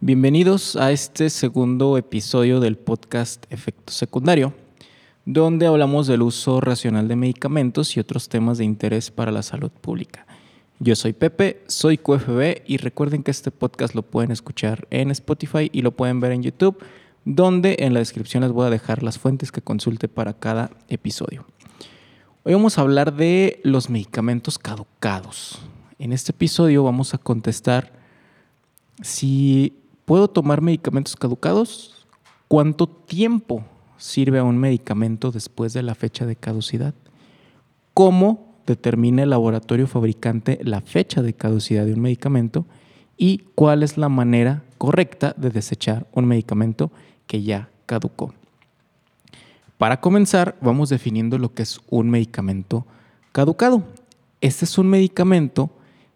Bienvenidos a este segundo episodio del podcast Efecto Secundario, donde hablamos del uso racional de medicamentos y otros temas de interés para la salud pública. Yo soy Pepe, soy QFB y recuerden que este podcast lo pueden escuchar en Spotify y lo pueden ver en YouTube, donde en la descripción les voy a dejar las fuentes que consulte para cada episodio. Hoy vamos a hablar de los medicamentos caducados. En este episodio vamos a contestar si ¿Puedo tomar medicamentos caducados? ¿Cuánto tiempo sirve a un medicamento después de la fecha de caducidad? ¿Cómo determina el laboratorio fabricante la fecha de caducidad de un medicamento? ¿Y cuál es la manera correcta de desechar un medicamento que ya caducó? Para comenzar, vamos definiendo lo que es un medicamento caducado. Este es un medicamento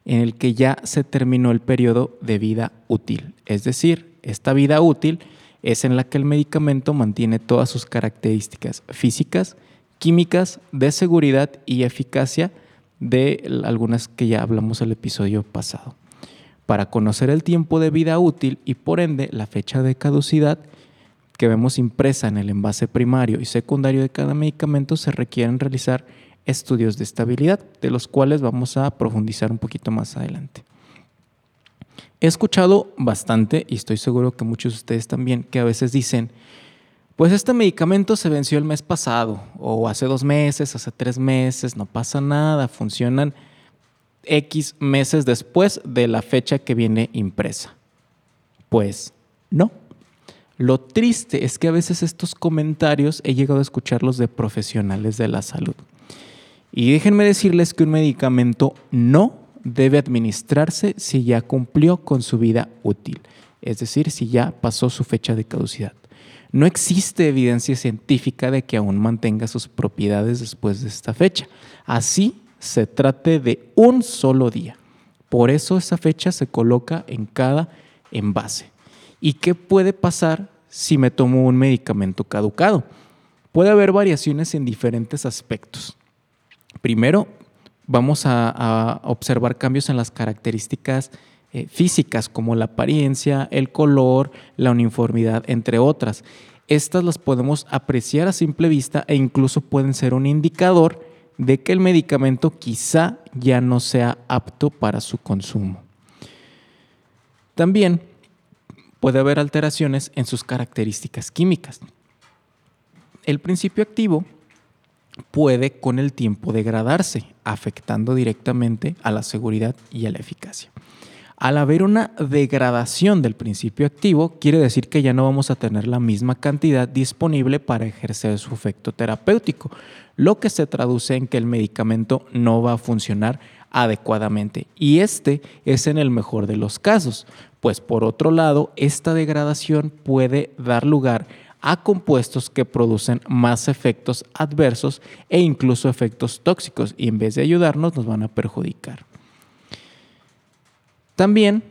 en el que ya se terminó el periodo de vida útil. Es decir, esta vida útil es en la que el medicamento mantiene todas sus características físicas, químicas, de seguridad y eficacia de algunas que ya hablamos el episodio pasado. Para conocer el tiempo de vida útil y por ende la fecha de caducidad que vemos impresa en el envase primario y secundario de cada medicamento, se requieren realizar estudios de estabilidad, de los cuales vamos a profundizar un poquito más adelante. He escuchado bastante, y estoy seguro que muchos de ustedes también, que a veces dicen, pues este medicamento se venció el mes pasado, o hace dos meses, hace tres meses, no pasa nada, funcionan X meses después de la fecha que viene impresa. Pues no. Lo triste es que a veces estos comentarios he llegado a escucharlos de profesionales de la salud. Y déjenme decirles que un medicamento no debe administrarse si ya cumplió con su vida útil, es decir, si ya pasó su fecha de caducidad. No existe evidencia científica de que aún mantenga sus propiedades después de esta fecha. Así se trate de un solo día. Por eso esa fecha se coloca en cada envase. ¿Y qué puede pasar si me tomo un medicamento caducado? Puede haber variaciones en diferentes aspectos. Primero, vamos a, observar cambios en las características eh, físicas como la apariencia, el color, la uniformidad, entre otras. Estas las podemos apreciar a simple vista e incluso pueden ser un indicador de que el medicamento quizá ya no sea apto para su consumo. También puede haber alteraciones en sus características químicas. El principio activo puede con el tiempo degradarse, afectando directamente a la seguridad y a la eficacia. Al haber una degradación del principio activo, quiere decir que ya no vamos a tener la misma cantidad disponible para ejercer su efecto terapéutico, lo que se traduce en que el medicamento no va a funcionar adecuadamente. Y este es en el mejor de los casos, pues por otro lado, esta degradación puede dar lugar a compuestos que producen más efectos adversos e incluso efectos tóxicos y en vez de ayudarnos nos van a perjudicar. También,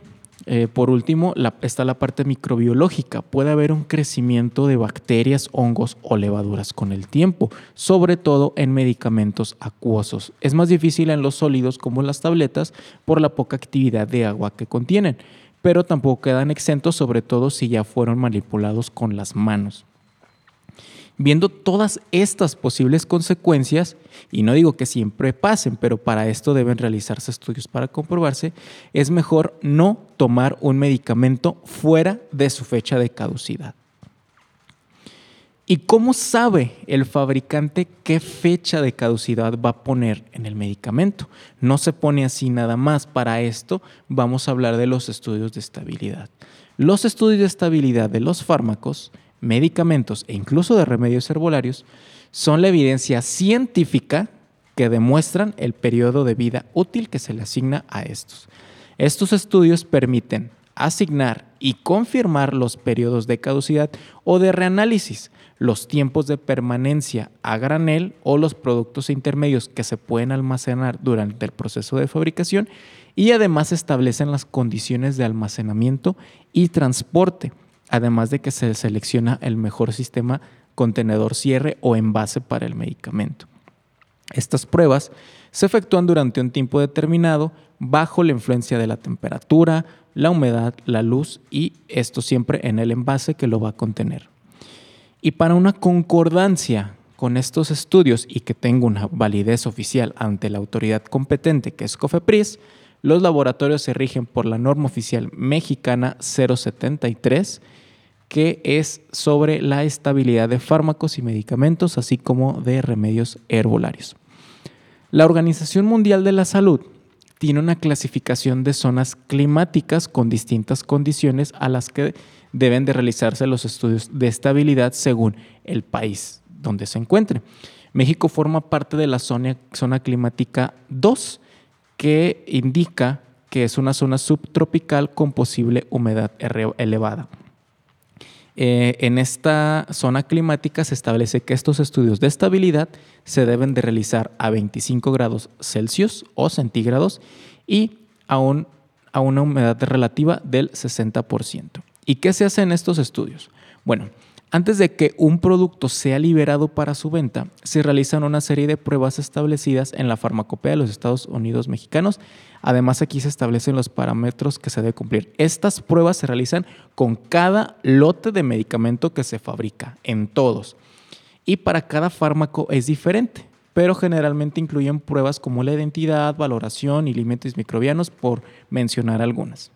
eh, por último, está la parte microbiológica. Puede haber un crecimiento de bacterias, hongos o levaduras con el tiempo, sobre todo en medicamentos acuosos. Es más difícil en los sólidos como las tabletas por la poca actividad de agua que contienen pero tampoco quedan exentos, sobre todo si ya fueron manipulados con las manos. Viendo todas estas posibles consecuencias, y no digo que siempre pasen, pero para esto deben realizarse estudios para comprobarse, es mejor no tomar un medicamento fuera de su fecha de caducidad. ¿Y cómo sabe el fabricante qué fecha de caducidad va a poner en el medicamento? No se pone así nada más. Para esto vamos a hablar de los estudios de estabilidad. Los estudios de estabilidad de los fármacos, medicamentos e incluso de remedios herbolarios son la evidencia científica que demuestran el periodo de vida útil que se le asigna a estos. Estos estudios permiten asignar y confirmar los periodos de caducidad o de reanálisis, los tiempos de permanencia a granel o los productos intermedios que se pueden almacenar durante el proceso de fabricación y además establecen las condiciones de almacenamiento y transporte, además de que se selecciona el mejor sistema contenedor cierre o envase para el medicamento. Estas pruebas se efectúan durante un tiempo determinado bajo la influencia de la temperatura, la humedad, la luz y esto siempre en el envase que lo va a contener. Y para una concordancia con estos estudios y que tenga una validez oficial ante la autoridad competente que es COFEPRIS, los laboratorios se rigen por la norma oficial mexicana 073 que es sobre la estabilidad de fármacos y medicamentos, así como de remedios herbolarios. La Organización Mundial de la Salud tiene una clasificación de zonas climáticas con distintas condiciones a las que deben de realizarse los estudios de estabilidad según el país donde se encuentre. México forma parte de la zona, climática 2, que indica que es una zona subtropical con posible humedad elevada. Eh, en esta zona climática se establece que estos estudios de estabilidad se deben de realizar a 25 grados Celsius o centígrados y a, a una humedad relativa del 60%. ¿Y qué se hace en estos estudios? Bueno, antes de que un producto sea liberado para su venta, se realizan una serie de pruebas establecidas en la farmacopea de los Estados Unidos mexicanos. Además, aquí se establecen los parámetros que se debe cumplir. Estas pruebas se realizan con cada lote de medicamento que se fabrica, en todos. Y para cada fármaco es diferente, pero generalmente incluyen pruebas como la identidad, valoración y límites microbianos, por mencionar algunas.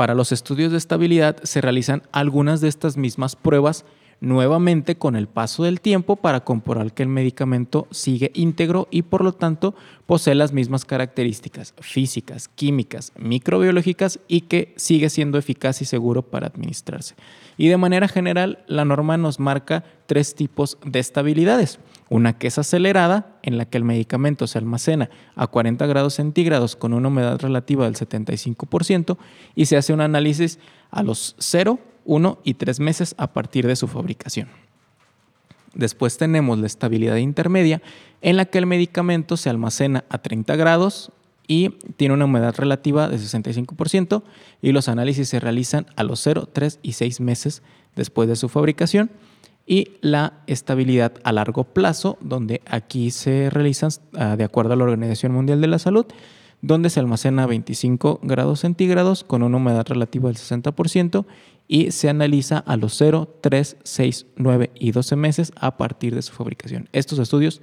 Para los estudios de estabilidad se realizan algunas de estas mismas pruebas nuevamente con el paso del tiempo para comprobar que el medicamento sigue íntegro y por lo tanto posee las mismas características físicas, químicas, microbiológicas y que sigue siendo eficaz y seguro para administrarse. Y de manera general, la norma nos marca tres tipos de estabilidades. Una que es acelerada, en la que el medicamento se almacena a 40 grados centígrados con una humedad relativa del 75% y se hace un análisis a los 0, 1 y 3 meses a partir de su fabricación. Después tenemos la estabilidad intermedia, en la que el medicamento se almacena a 30 grados y tiene una humedad relativa de 65% y los análisis se realizan a los 0, 3 y 6 meses después de su fabricación y la estabilidad a largo plazo, donde aquí se realizan ah, de acuerdo a la Organización Mundial de la Salud, donde se almacena a 25 grados centígrados con una humedad relativa del 60% y se analiza a los 0, 3, 6, 9 y 12 meses a partir de su fabricación. Estos estudios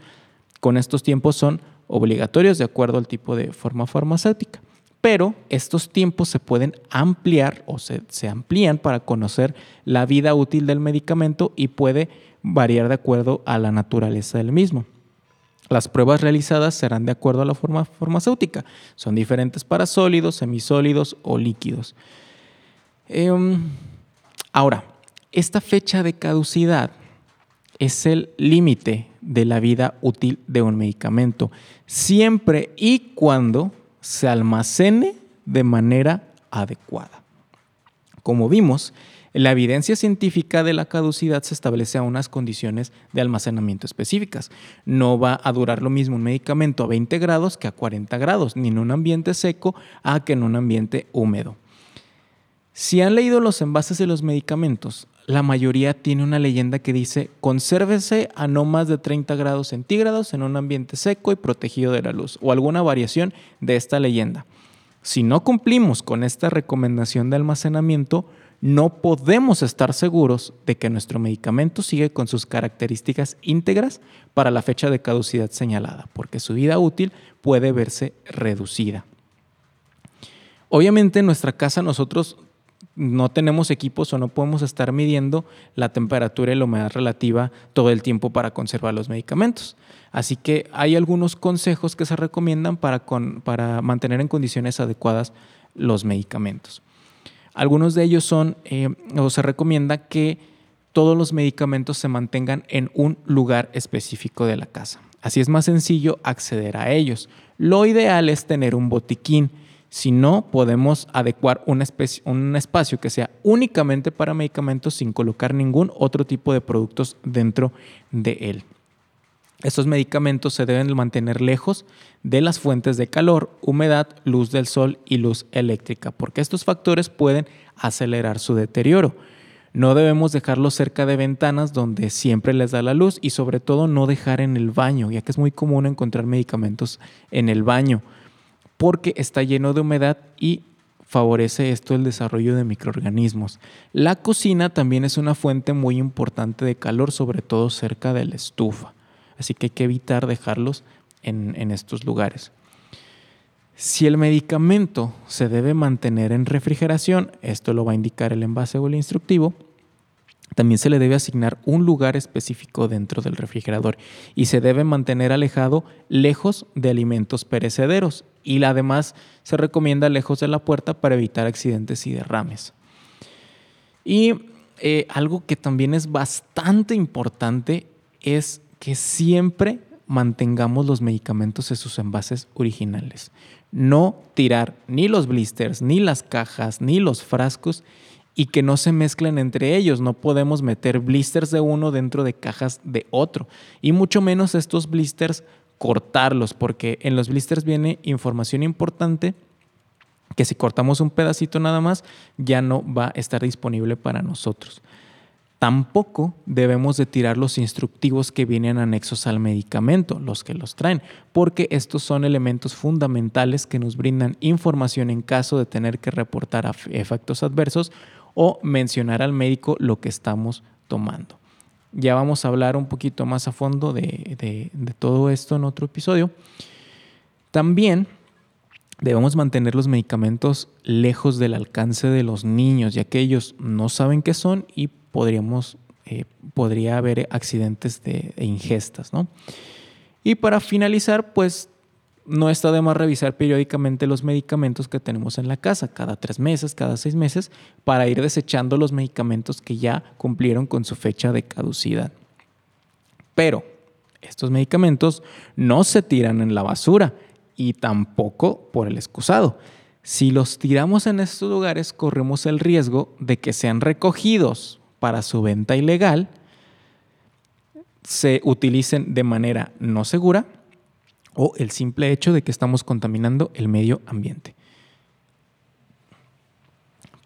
con estos tiempos son obligatorios de acuerdo al tipo de forma farmacéutica pero estos tiempos se pueden ampliar o se, amplían para conocer la vida útil del medicamento y puede variar de acuerdo a la naturaleza del mismo. Las pruebas realizadas serán de acuerdo a la forma farmacéutica. Son diferentes para sólidos, semisólidos o líquidos. Em, ahora, esta fecha de caducidad es el límite de la vida útil de un medicamento, siempre y cuando se almacene de manera adecuada. Como vimos, la evidencia científica de la caducidad se establece a unas condiciones de almacenamiento específicas. No va a durar lo mismo un medicamento a 20 grados que a 40 grados, ni en un ambiente seco a que en un ambiente húmedo. Si han leído los envases de los medicamentos, la mayoría tiene una leyenda que dice consérvese a no más de 30 grados centígrados en un ambiente seco y protegido de la luz o alguna variación de esta leyenda. Si no cumplimos con esta recomendación de almacenamiento, no podemos estar seguros de que nuestro medicamento sigue con sus características íntegras para la fecha de caducidad señalada, porque su vida útil puede verse reducida. Obviamente en nuestra casa nosotros no tenemos equipos o no podemos estar midiendo la temperatura y la humedad relativa todo el tiempo para conservar los medicamentos. Así que hay algunos consejos que se recomiendan para, para mantener en condiciones adecuadas los medicamentos. Algunos de ellos son, eh, o se recomienda que todos los medicamentos se mantengan en un lugar específico de la casa. Así es más sencillo acceder a ellos. Lo ideal es tener un botiquín si no, podemos adecuar un, espacio que sea únicamente para medicamentos sin colocar ningún otro tipo de productos dentro de él. Estos medicamentos se deben mantener lejos de las fuentes de calor, humedad, luz del sol y luz eléctrica, porque estos factores pueden acelerar su deterioro. No debemos dejarlos cerca de ventanas donde siempre les da la luz y sobre todo no dejar en el baño, ya que es muy común encontrar medicamentos en el baño porque está lleno de humedad y favorece esto el desarrollo de microorganismos. La cocina también es una fuente muy importante de calor, sobre todo cerca de la estufa, así que hay que evitar dejarlos en, estos lugares. Si el medicamento se debe mantener en refrigeración, esto lo va a indicar el envase o el instructivo, también se le debe asignar un lugar específico dentro del refrigerador y se debe mantener alejado lejos de alimentos perecederos y además se recomienda lejos de la puerta para evitar accidentes y derrames. Y eh, algo que también es bastante importante es que siempre mantengamos los medicamentos en sus envases originales. No tirar ni los blisters, ni las cajas, ni los frascos y que no se mezclen entre ellos. No podemos meter blisters de uno dentro de cajas de otro. Y mucho menos estos blisters cortarlos, porque en los blisters viene información importante que si cortamos un pedacito nada más, ya no va a estar disponible para nosotros. Tampoco debemos de tirar los instructivos que vienen anexos al medicamento, los que los traen, porque estos son elementos fundamentales que nos brindan información en caso de tener que reportar efectos adversos o mencionar al médico lo que estamos tomando. Ya vamos a hablar un poquito más a fondo de, todo esto en otro episodio. También debemos mantener los medicamentos lejos del alcance de los niños, ya que ellos no saben qué son y podríamos, eh, podría haber accidentes de, ingestas. ¿no? Y para finalizar, pues no está de más revisar periódicamente los medicamentos que tenemos en la casa, cada tres meses, cada seis meses, para ir desechando los medicamentos que ya cumplieron con su fecha de caducidad. Pero estos medicamentos no se tiran en la basura y tampoco por el excusado. Si los tiramos en estos lugares, corremos el riesgo de que sean recogidos para su venta ilegal, se utilicen de manera no segura o el simple hecho de que estamos contaminando el medio ambiente.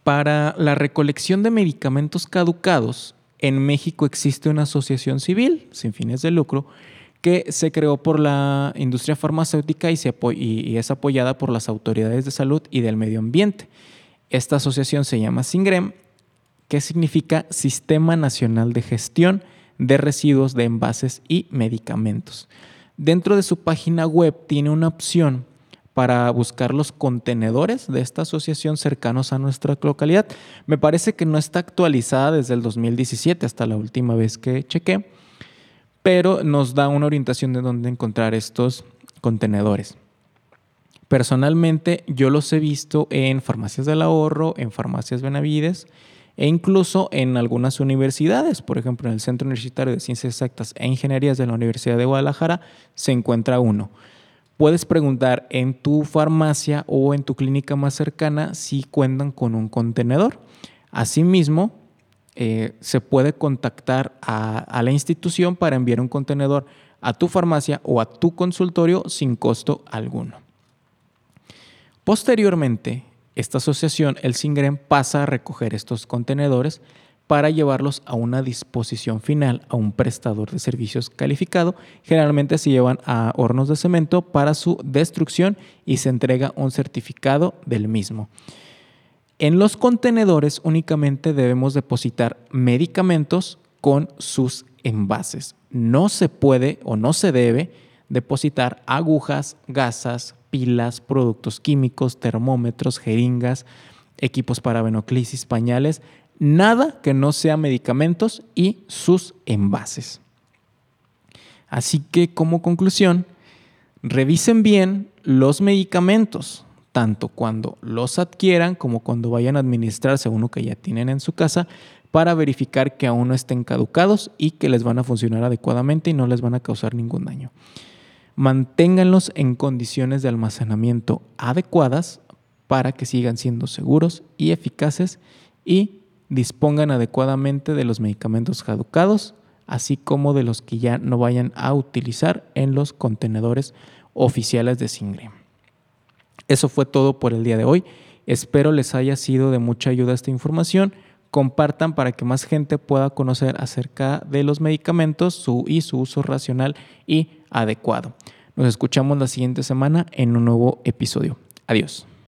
Para la recolección de medicamentos caducados, en México existe una asociación civil sin fines de lucro que se creó por la industria farmacéutica y, y, es apoyada por las autoridades de salud y del medio ambiente. Esta asociación se llama SINGREM, que significa Sistema Nacional de Gestión de Residuos de Envases y Medicamentos. Dentro de su página web tiene una opción para buscar los contenedores de esta asociación cercanos a nuestra localidad. Me parece que no está actualizada desde el 2017 hasta la última vez que chequé, pero nos da una orientación de dónde encontrar estos contenedores. Personalmente yo los he visto en farmacias del ahorro, en farmacias Benavides e incluso en algunas universidades, por ejemplo en el Centro Universitario de Ciencias Exactas e Ingenierías de la Universidad de Guadalajara, se encuentra uno. Puedes preguntar en tu farmacia o en tu clínica más cercana si cuentan con un contenedor. Asimismo, eh, se puede contactar a, a la institución para enviar un contenedor a tu farmacia o a tu consultorio sin costo alguno. Posteriormente, esta asociación, el SINGREM, pasa a recoger estos contenedores para llevarlos a una disposición final a un prestador de servicios calificado. Generalmente se llevan a hornos de cemento para su destrucción y se entrega un certificado del mismo. En los contenedores únicamente debemos depositar medicamentos con sus envases. No se puede o no se debe depositar agujas, gasas, pilas, productos químicos, termómetros, jeringas, equipos para venoclisis, pañales, nada que no sea medicamentos y sus envases. Así que como conclusión, revisen bien los medicamentos, tanto cuando los adquieran como cuando vayan a administrarse uno que ya tienen en su casa, para verificar que aún no estén caducados y que les van a funcionar adecuadamente y no les van a causar ningún daño manténganlos en condiciones de almacenamiento adecuadas para que sigan siendo seguros y eficaces y dispongan adecuadamente de los medicamentos caducados, así como de los que ya no vayan a utilizar en los contenedores oficiales de Singre. Eso fue todo por el día de hoy. Espero les haya sido de mucha ayuda esta información. Compartan para que más gente pueda conocer acerca de los medicamentos su, y su uso racional y adecuado. Nos escuchamos la siguiente semana en un nuevo episodio. Adiós.